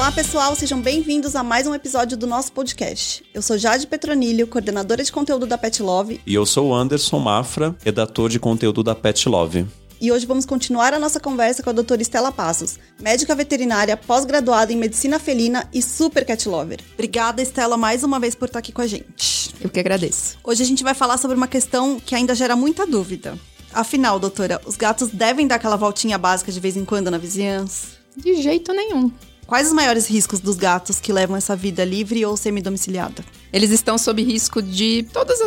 Olá, pessoal, sejam bem-vindos a mais um episódio do nosso podcast. Eu sou Jade Petronilho, coordenadora de conteúdo da Pet Love. E eu sou o Anderson Mafra, redator de conteúdo da Pet Love. E hoje vamos continuar a nossa conversa com a doutora Estela Passos, médica veterinária, pós-graduada em medicina felina e super cat lover. Obrigada, Estela, mais uma vez por estar aqui com a gente. Eu que agradeço. Hoje a gente vai falar sobre uma questão que ainda gera muita dúvida. Afinal, doutora, os gatos devem dar aquela voltinha básica de vez em quando na vizinhança? De jeito nenhum. Quais os maiores riscos dos gatos que levam essa vida livre ou semi-domiciliada? Eles estão sob risco de todos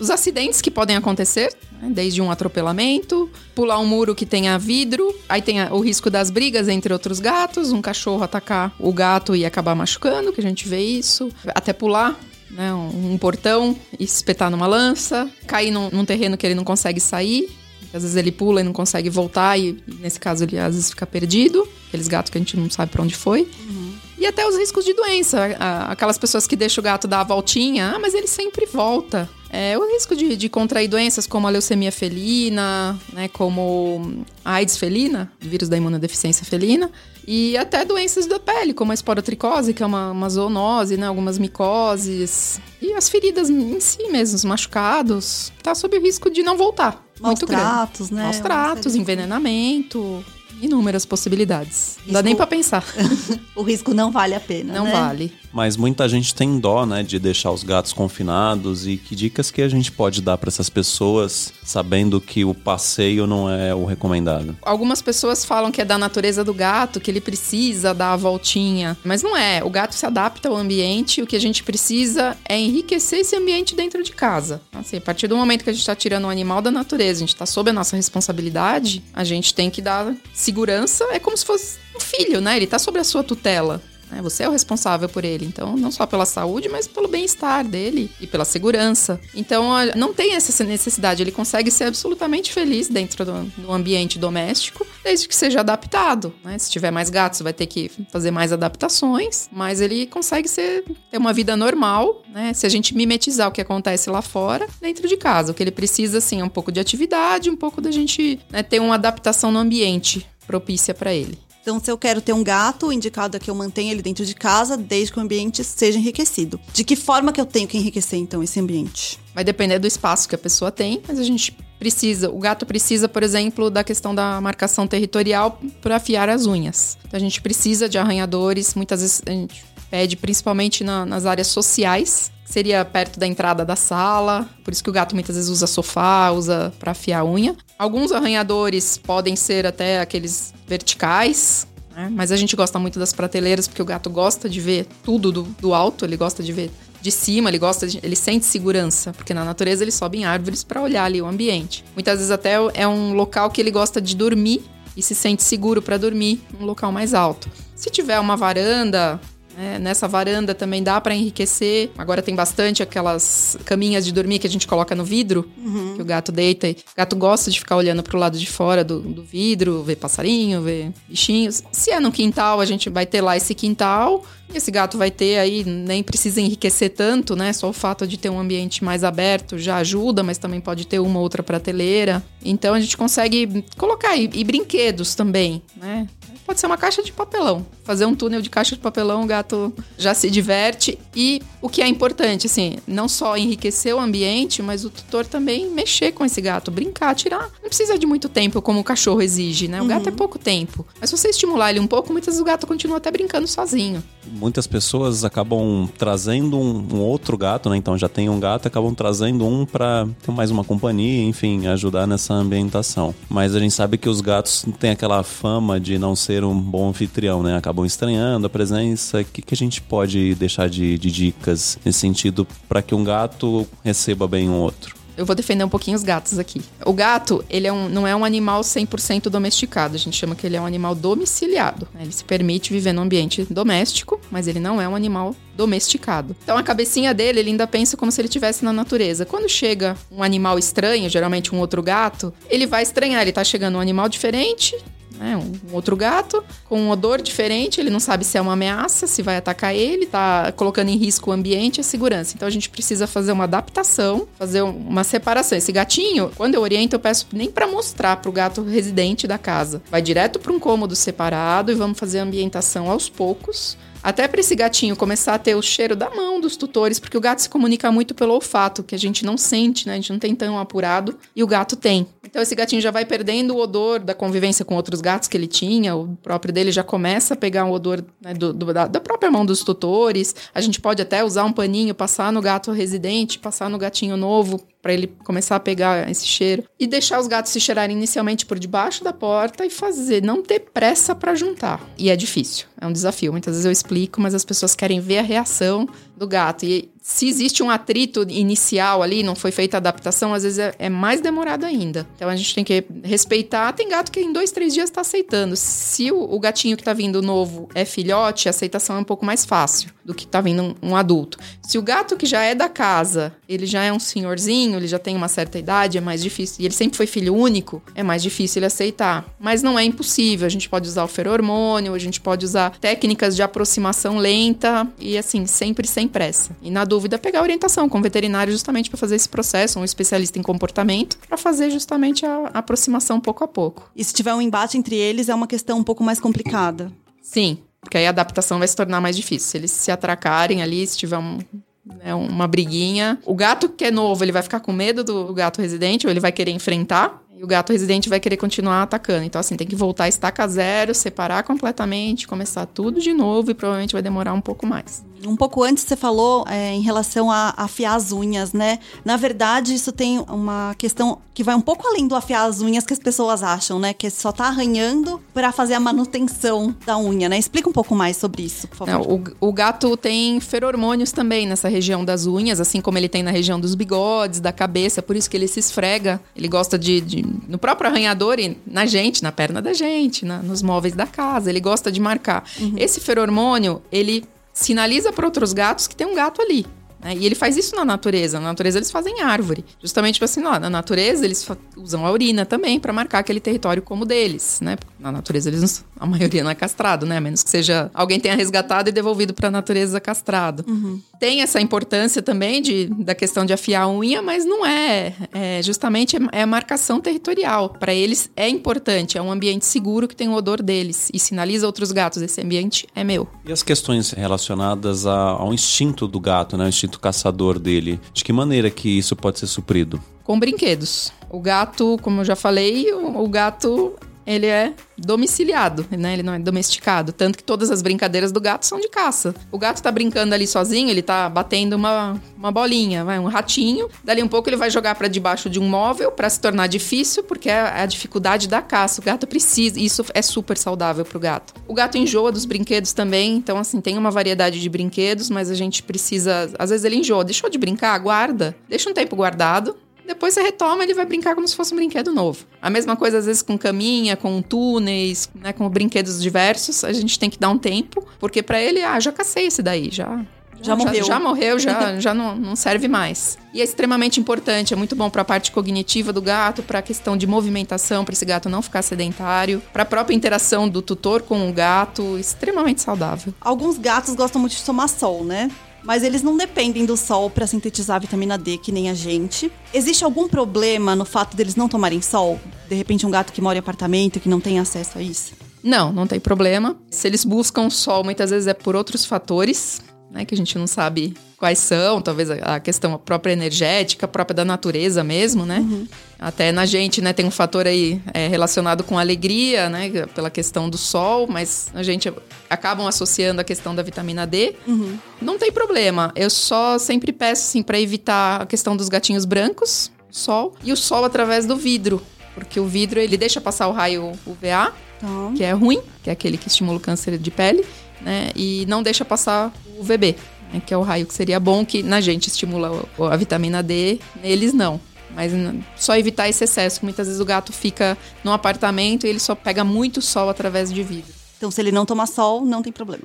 os, acidentes que podem acontecer, né? desde um atropelamento, pular um muro que tenha vidro, aí tem o risco das brigas entre outros gatos, um cachorro atacar o gato e acabar machucando, que a gente vê isso, até pular né, um, um, portão espetar numa lança, cair num, num, terreno que ele não consegue sair. Às vezes ele pula e não consegue voltar, e nesse caso ele às vezes fica perdido. Aqueles gatos que a gente não sabe para onde foi. Uhum. E até os riscos de doença. Aquelas pessoas que deixam o gato dar a voltinha, ah, mas ele sempre volta. É, o risco de, de, contrair doenças como a leucemia felina, né, como a AIDS felina, vírus da imunodeficiência felina, e até doenças da pele, como a esporotricose, que é uma, uma zoonose, né, algumas micoses, e as feridas em si mesmo, os machucados, tá sob o risco de não voltar. Maus muito tratos, grande. né? Maus tratos, envenenamento, inúmeras possibilidades. Risco... Não dá nem pra pensar. o risco não vale a pena. Não né? vale. Mas muita gente tem dó, né, de deixar os gatos confinados e que dicas que a gente pode dar para essas pessoas, sabendo que o passeio não é o recomendado? Algumas pessoas falam que é da natureza do gato, que ele precisa dar a voltinha, mas não é. O gato se adapta ao ambiente, o que a gente precisa é enriquecer esse ambiente dentro de casa. Assim, a partir do momento que a gente está tirando um animal da natureza, a gente está sob a nossa responsabilidade, a gente tem que dar segurança, é como se fosse um filho, né? Ele está sob a sua tutela. Né? Você é o responsável por ele. Então, não só pela saúde, mas pelo bem-estar dele e pela segurança. Então, não tem essa necessidade. Ele consegue ser absolutamente feliz dentro do, do ambiente doméstico, desde que seja adaptado. Né? Se tiver mais gatos, vai ter que fazer mais adaptações, mas ele consegue ser, ter uma vida normal, né? Se a gente mimetizar o que acontece lá fora, dentro de casa. O que ele precisa, assim, é um pouco de atividade, um pouco da gente né, ter uma adaptação no ambiente propícia para ele. Então, se eu quero ter um gato, o indicado é que eu mantenha ele dentro de casa, desde que o ambiente seja enriquecido. De que forma que eu tenho que enriquecer, então, esse ambiente? Vai depender do espaço que a pessoa tem, mas a gente precisa. O gato precisa, por exemplo, da questão da marcação territorial para afiar as unhas. Então, a gente precisa de arranhadores, muitas vezes a gente pede principalmente na, nas áreas sociais, seria perto da entrada da sala, por isso que o gato muitas vezes usa sofá, usa para afiar a unha. Alguns arranhadores podem ser até aqueles verticais, né? mas a gente gosta muito das prateleiras porque o gato gosta de ver tudo do, do alto, ele gosta de ver de cima, ele gosta, de, ele sente segurança, porque na natureza ele sobe em árvores para olhar ali o ambiente. Muitas vezes até é um local que ele gosta de dormir e se sente seguro para dormir, um local mais alto. Se tiver uma varanda, é, nessa varanda também dá para enriquecer. Agora tem bastante aquelas caminhas de dormir que a gente coloca no vidro, uhum. que o gato deita. E o gato gosta de ficar olhando pro lado de fora do, do vidro, ver passarinho, ver bichinhos. Se é no quintal, a gente vai ter lá esse quintal. E esse gato vai ter aí, nem precisa enriquecer tanto, né? Só o fato de ter um ambiente mais aberto já ajuda, mas também pode ter uma outra prateleira. Então a gente consegue colocar aí, e brinquedos também, né? Pode ser uma caixa de papelão. Fazer um túnel de caixa de papelão, o gato já se diverte. E o que é importante, assim, não só enriquecer o ambiente, mas o tutor também mexer com esse gato, brincar, tirar. Não precisa de muito tempo, como o cachorro exige, né? O uhum. gato é pouco tempo. Mas se você estimular ele um pouco, muitas vezes o gato continua até brincando sozinho. Muitas pessoas acabam trazendo um, um outro gato, né? Então já tem um gato, acabam trazendo um para ter mais uma companhia, enfim, ajudar nessa ambientação. Mas a gente sabe que os gatos têm aquela fama de não ser ser um bom anfitrião, né? Acabam estranhando a presença. O que, que a gente pode deixar de, de dicas nesse sentido para que um gato receba bem um outro? Eu vou defender um pouquinho os gatos aqui. O gato, ele é um, não é um animal 100% domesticado. A gente chama que ele é um animal domiciliado. Ele se permite viver no ambiente doméstico, mas ele não é um animal domesticado. Então a cabecinha dele, ele ainda pensa como se ele estivesse na natureza. Quando chega um animal estranho, geralmente um outro gato, ele vai estranhar. Ele tá chegando um animal diferente, né? Um outro gato com um odor diferente, ele não sabe se é uma ameaça, se vai atacar ele, tá colocando em risco o ambiente e a segurança. Então a gente precisa fazer uma adaptação, fazer uma separação. Esse gatinho, quando eu oriento, eu peço nem para mostrar pro gato residente da casa. Vai direto para um cômodo separado e vamos fazer a ambientação aos poucos até para esse gatinho começar a ter o cheiro da mão dos tutores, porque o gato se comunica muito pelo olfato, que a gente não sente, né? A gente não tem tão apurado, e o gato tem. Então esse gatinho já vai perdendo o odor da convivência com outros gatos que ele tinha, o próprio dele já começa a pegar o odor né, do, do, da, da, própria mão dos tutores. A gente pode até usar um paninho, passar no gato residente, passar no gatinho novo, para ele começar a pegar esse cheiro e deixar os gatos se cheirarem inicialmente por debaixo da porta e fazer, não ter pressa para juntar. E é difícil, é um desafio. Muitas vezes eu explico, mas as pessoas querem ver a reação do gato. E se existe um atrito inicial ali, não foi feita a adaptação, às vezes é, é, mais demorado ainda. Então a gente tem que respeitar. Tem gato que em dois, três dias está aceitando. Se o, o, gatinho que está vindo novo é filhote, a aceitação é um pouco mais fácil do que está vindo um, um, adulto. Se o gato que já é da casa, ele já é um senhorzinho, ele já tem uma certa idade, é mais difícil. E ele sempre foi filho único, é mais difícil ele aceitar. Mas não é impossível. A gente pode usar o feromônio, a gente pode usar técnicas de aproximação lenta e assim, sempre sem pressa. E na dúvida, pegar orientação com o veterinário justamente para fazer esse processo, um especialista em comportamento, para fazer justamente a, a aproximação pouco a pouco. E se tiver um embate entre eles, é uma questão um pouco mais complicada. Sim, porque aí a adaptação vai se tornar mais difícil. Se eles se atracarem ali, se tiver um, né, uma briguinha. O gato que é novo, ele vai ficar com medo do gato residente, ou ele vai querer enfrentar. E o gato residente vai querer continuar atacando. Então, assim, tem que voltar a estaca zero, separar completamente, começar tudo de novo e provavelmente vai demorar um pouco mais. Um pouco antes você falou é, em relação a afiar as unhas, né? Na verdade, isso tem uma questão que vai um pouco além do afiar as unhas que as pessoas acham, né? Que só tá arranhando para fazer a manutenção da unha, né? Explica um pouco mais sobre isso, por favor. O, o, gato tem feromônios também nessa região das unhas, assim como ele tem na região dos bigodes, da cabeça, por isso que ele se esfrega. Ele gosta de, de no próprio arranhador e na gente, na perna da gente, na, nos móveis da casa. Ele gosta de marcar. Uhum. Esse feromônio, ele sinaliza para outros gatos que tem um gato ali. Né? E ele faz isso na natureza. Na natureza eles fazem árvore. Justamente tipo assim, ó, na natureza eles usam a urina também para marcar aquele território como deles, né? Na natureza eles não, a maioria não é castrado, né? A menos que seja alguém tenha resgatado e devolvido para a natureza castrado. Uhum. Tem essa importância também de, da questão de afiar a unha, mas não é. é justamente é, é a marcação territorial. Para eles é importante, é um ambiente seguro que tem o odor deles e sinaliza outros gatos, esse ambiente é meu. E as questões relacionadas a, ao instinto do gato, né? O instinto caçador dele. De que maneira que isso pode ser suprido? Com brinquedos. O gato, como eu já falei, o gato ele é domiciliado, né? Ele não é domesticado. Tanto que todas as brincadeiras do gato são de caça. O gato tá brincando ali sozinho, ele tá batendo uma, uma bolinha, vai, um ratinho. Dali um pouco ele vai jogar para debaixo de um móvel para se tornar difícil, porque é a dificuldade da caça. O gato precisa, isso é super saudável pro gato. O gato enjoa dos brinquedos também, então assim, tem uma variedade de brinquedos, mas a gente precisa, às vezes ele enjoa, deixou de brincar, guarda, deixa um tempo guardado, depois você retoma, ele vai brincar como se fosse um brinquedo novo. A mesma coisa, às vezes, com caminha, com túneis, né, com brinquedos diversos. A gente tem que dar um tempo, porque para ele, ah, já cacei esse daí, já já, já morreu. Já, já morreu, já, já não, não serve mais. E é extremamente importante, é muito bom para a parte cognitiva do gato, para a questão de movimentação, para esse gato não ficar sedentário, para a própria interação do tutor com o gato, extremamente saudável. Alguns gatos gostam muito de tomar sol, né? Mas eles não dependem do sol para sintetizar a vitamina D que nem a gente. Existe algum problema no fato deles não tomarem sol? De repente um gato que mora em apartamento que não tem acesso a isso? Não, não tem problema. Se eles buscam sol, muitas vezes é por outros fatores né, que a gente não sabe quais são, talvez a questão própria energética, própria da natureza mesmo, né? Uhum. Até na gente, né, tem um fator aí é, relacionado com alegria, né, pela questão do sol, mas a gente acabam associando a questão da vitamina D. Uhum. Não tem problema. Eu só sempre peço, assim, para evitar a questão dos gatinhos brancos, sol, e o sol através do vidro. Porque o vidro, ele deixa passar o raio UVA, tá. que é ruim, que é aquele que estimula o câncer de pele né? E não deixa passar o VB, né? que é o raio que seria bom, que na gente estimula a vitamina D, neles não. Mas só evitar esse excesso, muitas vezes o gato fica num apartamento e ele só pega muito sol através de vidro. Então, se ele não tomar sol, não tem problema.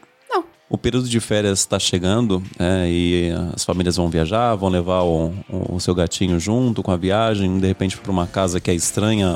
O período de férias está chegando é, e as famílias vão viajar, vão levar o, o, seu gatinho junto com a viagem, de repente para uma casa que é estranha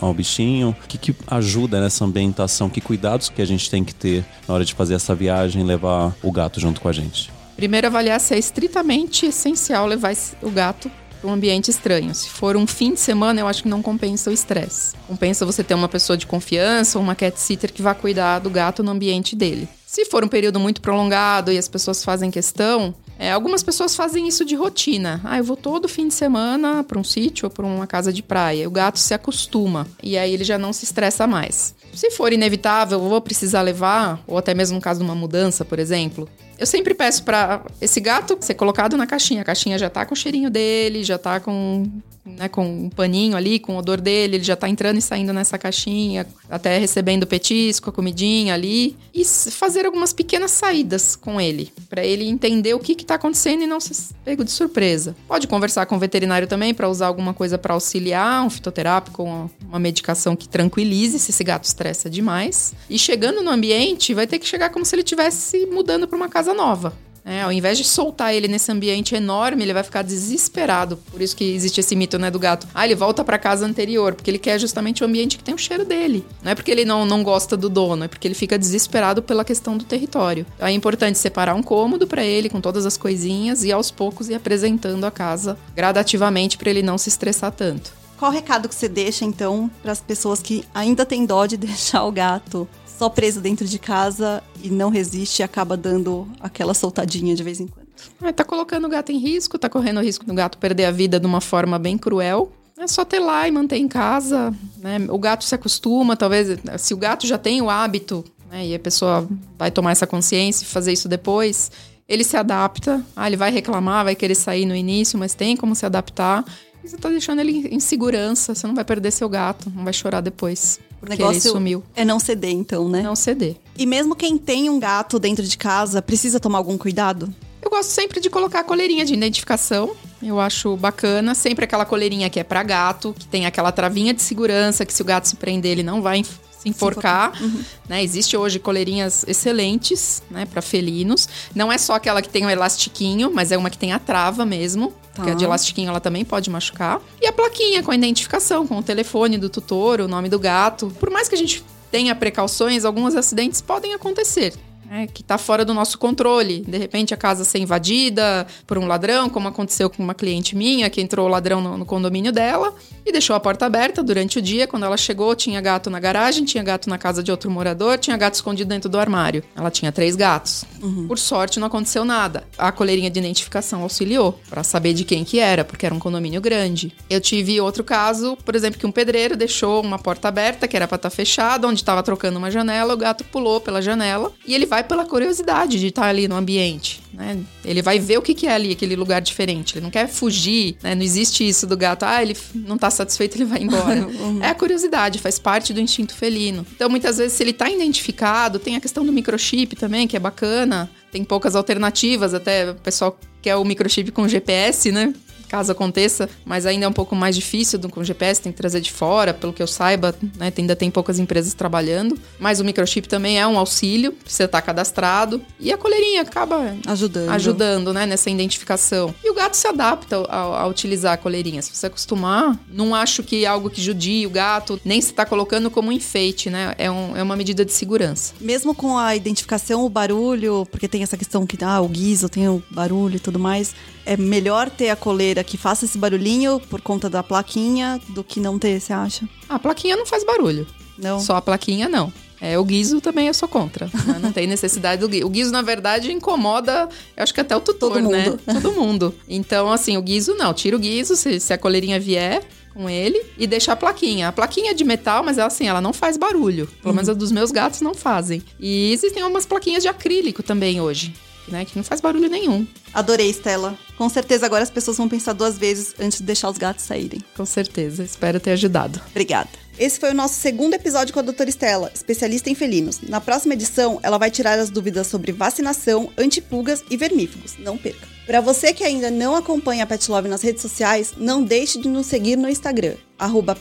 ao bichinho. O que, que ajuda nessa ambientação? Que cuidados que a gente tem que ter na hora de fazer essa viagem e levar o gato junto com a gente? Primeiro, avaliar se é estritamente essencial levar o gato para um ambiente estranho. Se for um fim de semana, eu acho que não compensa o estresse. Compensa você ter uma pessoa de confiança ou uma cat sitter que vá cuidar do gato no ambiente dele. Se for um período muito prolongado e as pessoas fazem questão, é, algumas pessoas fazem isso de rotina. Ah, eu vou todo fim de semana para um sítio ou para uma casa de praia. O gato se acostuma e aí ele já não se estressa mais. Se for inevitável, vou precisar levar, ou até mesmo no caso de uma mudança, por exemplo, eu sempre peço para esse gato ser colocado na caixinha. A caixinha já tá com o cheirinho dele, já tá com né, com um paninho ali, com o odor dele, ele já tá entrando e saindo nessa caixinha, até recebendo o petisco, a comidinha ali, e fazer algumas pequenas saídas com ele, para ele entender o que que tá acontecendo e não se pego de surpresa. Pode conversar com o veterinário também para usar alguma coisa para auxiliar, um fitoterápico, uma medicação que tranquilize se esse gato estressa demais. E chegando no ambiente, vai ter que chegar como se ele estivesse mudando para uma casa nova. É, ao invés de soltar ele nesse ambiente enorme, ele vai ficar desesperado. Por isso que existe esse mito, né, do gato. Ah, ele volta para casa anterior, porque ele quer justamente o ambiente que tem o cheiro dele. Não é porque ele não, não gosta do dono, é porque ele fica desesperado pela questão do território. Então, é importante separar um cômodo para ele com todas as coisinhas e aos poucos ir apresentando a casa gradativamente para ele não se estressar tanto. Qual o recado que você deixa, então, para as pessoas que ainda têm dó de deixar o gato só preso dentro de casa e não resiste e acaba dando aquela soltadinha de vez em quando. É, tá colocando o gato em risco, tá correndo o risco do gato perder a vida de uma forma bem cruel. É só ter lá e manter em casa, né? O gato se acostuma, talvez, se o gato já tem o hábito, né? E a pessoa vai tomar essa consciência e fazer isso depois, ele se adapta. Ah, ele vai reclamar, vai querer sair no início, mas tem como se adaptar. E você tá deixando ele em segurança, você não vai perder seu gato, não vai chorar depois. O negócio sumiu. é não ceder, então, né? Não ceder. E mesmo quem tem um gato dentro de casa, precisa tomar algum cuidado? Eu gosto sempre de colocar a coleirinha de identificação. Eu acho bacana. Sempre aquela coleirinha que é para gato, que tem aquela travinha de segurança, que se o gato se prender, ele não vai se enforcar. Se uhum. né? Existe hoje coleirinhas excelentes, né, para felinos. Não é só aquela que tem um elastiquinho, mas é uma que tem a trava mesmo. Tá. Porque a de elastiquinho ela também pode machucar. E a plaquinha com a identificação, com o telefone do tutor, o nome do gato. Por mais que a gente tenha precauções, alguns acidentes podem acontecer é, que está fora do nosso controle. De repente a casa ser invadida por um ladrão, como aconteceu com uma cliente minha, que entrou o ladrão no, no, condomínio dela e deixou a porta aberta durante o dia. Quando ela chegou, tinha gato na garagem, tinha gato na casa de outro morador, tinha gato escondido dentro do armário. Ela tinha três gatos. Uhum. Por sorte, não aconteceu nada. A coleirinha de identificação auxiliou para saber de quem que era, porque era um condomínio grande. Eu tive outro caso, por exemplo, que um pedreiro deixou uma porta aberta, que era para estar tá fechada, onde estava trocando uma janela, o gato pulou pela janela e ele vai vai pela curiosidade de estar ali no ambiente. Né? Ele vai ver o que, que é ali, aquele lugar diferente. Ele não quer fugir, né? Não existe isso do gato, ah, ele não está satisfeito, ele vai embora. uhum. É a curiosidade, faz parte do instinto felino. Então, muitas vezes, se ele está identificado, tem a questão do microchip também, que é bacana. Tem poucas alternativas, até o pessoal quer o microchip com GPS, né? Caso aconteça, mas ainda é um pouco mais difícil do, com o GPS, tem que trazer de fora, pelo que eu saiba, né, ainda tem poucas empresas trabalhando, mas o microchip também é um auxílio, você está cadastrado, e a coleirinha acaba ajudando, ajudando né, nessa identificação. E o gato se adapta a, a utilizar a coleirinha, se você acostumar, não acho que é algo que judie o gato, nem se está colocando como um enfeite, né, é, um, é uma medida de segurança. Mesmo com a identificação, o barulho, porque tem essa questão que ah, o guiso tem o barulho e tudo mais, é melhor ter a coleira que faça esse barulhinho por conta da plaquinha do que não ter, você acha? A plaquinha não faz barulho. Não. Só a plaquinha não. É, o guiso também eu sou contra. Né? Não tem necessidade do guiso. O guiso, na verdade, incomoda, eu acho que até o tutor, Todo né? Todo mundo. Então, assim, o guiso não. Tira o guiso se, se a coleirinha vier com ele e deixa a plaquinha. A plaquinha é de metal, mas ela, assim, ela não faz barulho. Pelo uhum. menos a dos meus gatos não fazem. E existem algumas plaquinhas de acrílico também hoje né? Que não faz barulho nenhum. Adorei, Stella. Com certeza agora as pessoas vão pensar duas vezes antes de deixar os gatos saírem. Com certeza. Espero ter ajudado. Obrigada. Esse foi o nosso segundo episódio com a doutora Estela, especialista em felinos. Na próxima edição, ela vai tirar as dúvidas sobre vacinação, antipulgas e vermífugos. Não perca. Para você que ainda não acompanha a Pet Love nas redes sociais, não deixe de nos seguir no Instagram, arroba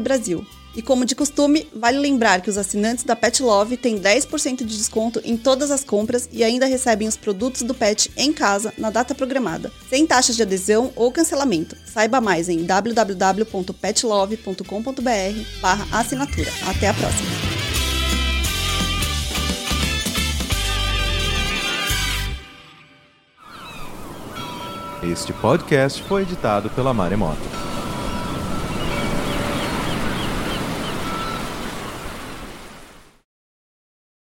Brasil. E como de costume, vale lembrar que os assinantes da Pet Love têm 10% de desconto em todas as compras e ainda recebem os produtos do pet em casa na data programada, sem taxas de adesão ou cancelamento. Saiba mais em www.petlove.com.br/assinatura. Até a próxima. Este podcast foi editado pela Maremoto.